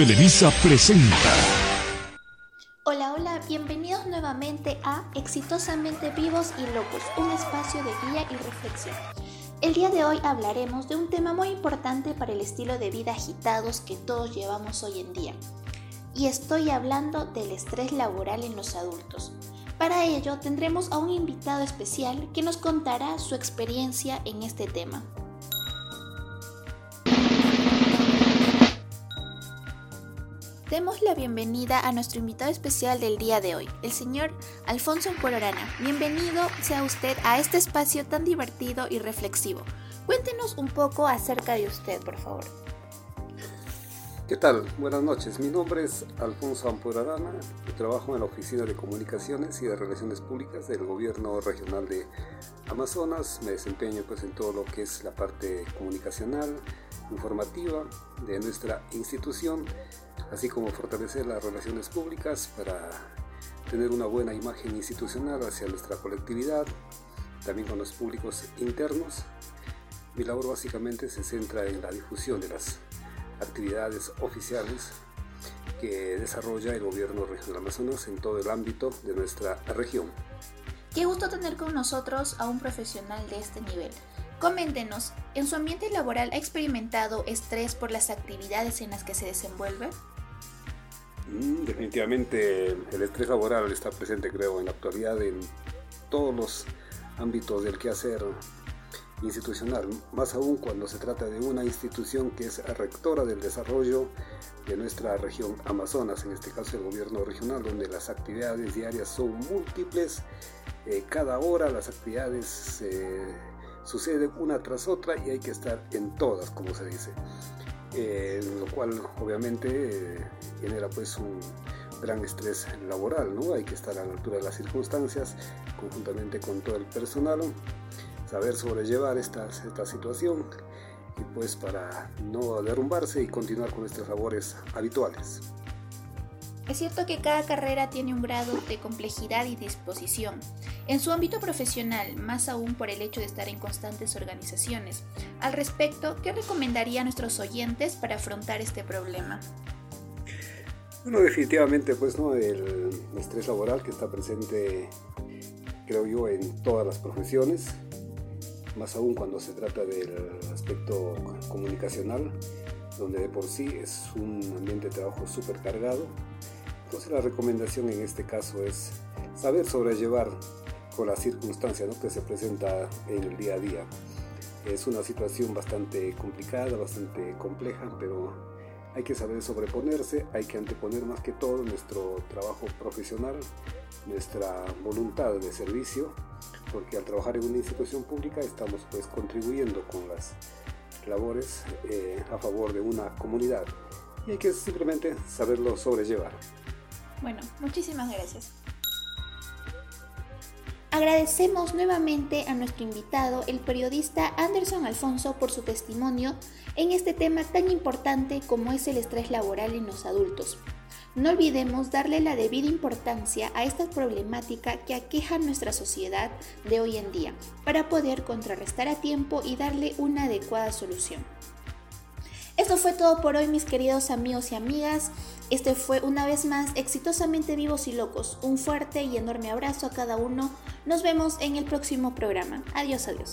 Televisa presenta. Hola, hola, bienvenidos nuevamente a Exitosamente Vivos y Locos, un espacio de guía y reflexión. El día de hoy hablaremos de un tema muy importante para el estilo de vida agitados que todos llevamos hoy en día. Y estoy hablando del estrés laboral en los adultos. Para ello tendremos a un invitado especial que nos contará su experiencia en este tema. Demos la bienvenida a nuestro invitado especial del día de hoy, el señor Alfonso Pororana. Bienvenido sea usted a este espacio tan divertido y reflexivo. Cuéntenos un poco acerca de usted, por favor. ¿Qué tal? Buenas noches. Mi nombre es Alfonso Amporarana y trabajo en la Oficina de Comunicaciones y de Relaciones Públicas del Gobierno Regional de Amazonas. Me desempeño pues en todo lo que es la parte comunicacional, informativa de nuestra institución, así como fortalecer las relaciones públicas para tener una buena imagen institucional hacia nuestra colectividad, también con los públicos internos. Mi labor básicamente se centra en la difusión de las actividades oficiales que desarrolla el gobierno regional Amazonas en todo el ámbito de nuestra región. Qué gusto tener con nosotros a un profesional de este nivel. Coméntenos, ¿en su ambiente laboral ha experimentado estrés por las actividades en las que se desenvuelve? Mm, definitivamente el estrés laboral está presente, creo, en la actualidad en todos los ámbitos del quehacer institucional, más aún cuando se trata de una institución que es rectora del desarrollo de nuestra región Amazonas, en este caso el gobierno regional, donde las actividades diarias son múltiples, eh, cada hora las actividades suceden una tras otra y hay que estar en todas, como se dice, eh, lo cual obviamente genera pues un gran estrés laboral, ¿no? Hay que estar a la altura de las circunstancias, conjuntamente con todo el personal saber sobrellevar esta, esta situación y pues para no derrumbarse y continuar con nuestras labores habituales. Es cierto que cada carrera tiene un grado de complejidad y disposición. En su ámbito profesional, más aún por el hecho de estar en constantes organizaciones. Al respecto, ¿qué recomendaría a nuestros oyentes para afrontar este problema? Bueno, definitivamente, pues, ¿no? El estrés laboral que está presente, creo yo, en todas las profesiones, más aún cuando se trata del aspecto comunicacional, donde de por sí es un ambiente de trabajo súper cargado. Entonces la recomendación en este caso es saber sobrellevar con la circunstancia que se presenta en el día a día. Es una situación bastante complicada, bastante compleja, pero hay que saber sobreponerse, hay que anteponer más que todo nuestro trabajo profesional, nuestra voluntad de servicio porque al trabajar en una institución pública estamos pues contribuyendo con las labores eh, a favor de una comunidad y hay que simplemente saberlo sobrellevar. Bueno, muchísimas gracias. Agradecemos nuevamente a nuestro invitado, el periodista Anderson Alfonso, por su testimonio en este tema tan importante como es el estrés laboral en los adultos. No olvidemos darle la debida importancia a esta problemática que aqueja nuestra sociedad de hoy en día para poder contrarrestar a tiempo y darle una adecuada solución. Esto fue todo por hoy mis queridos amigos y amigas. Este fue una vez más exitosamente vivos y locos. Un fuerte y enorme abrazo a cada uno. Nos vemos en el próximo programa. Adiós, adiós.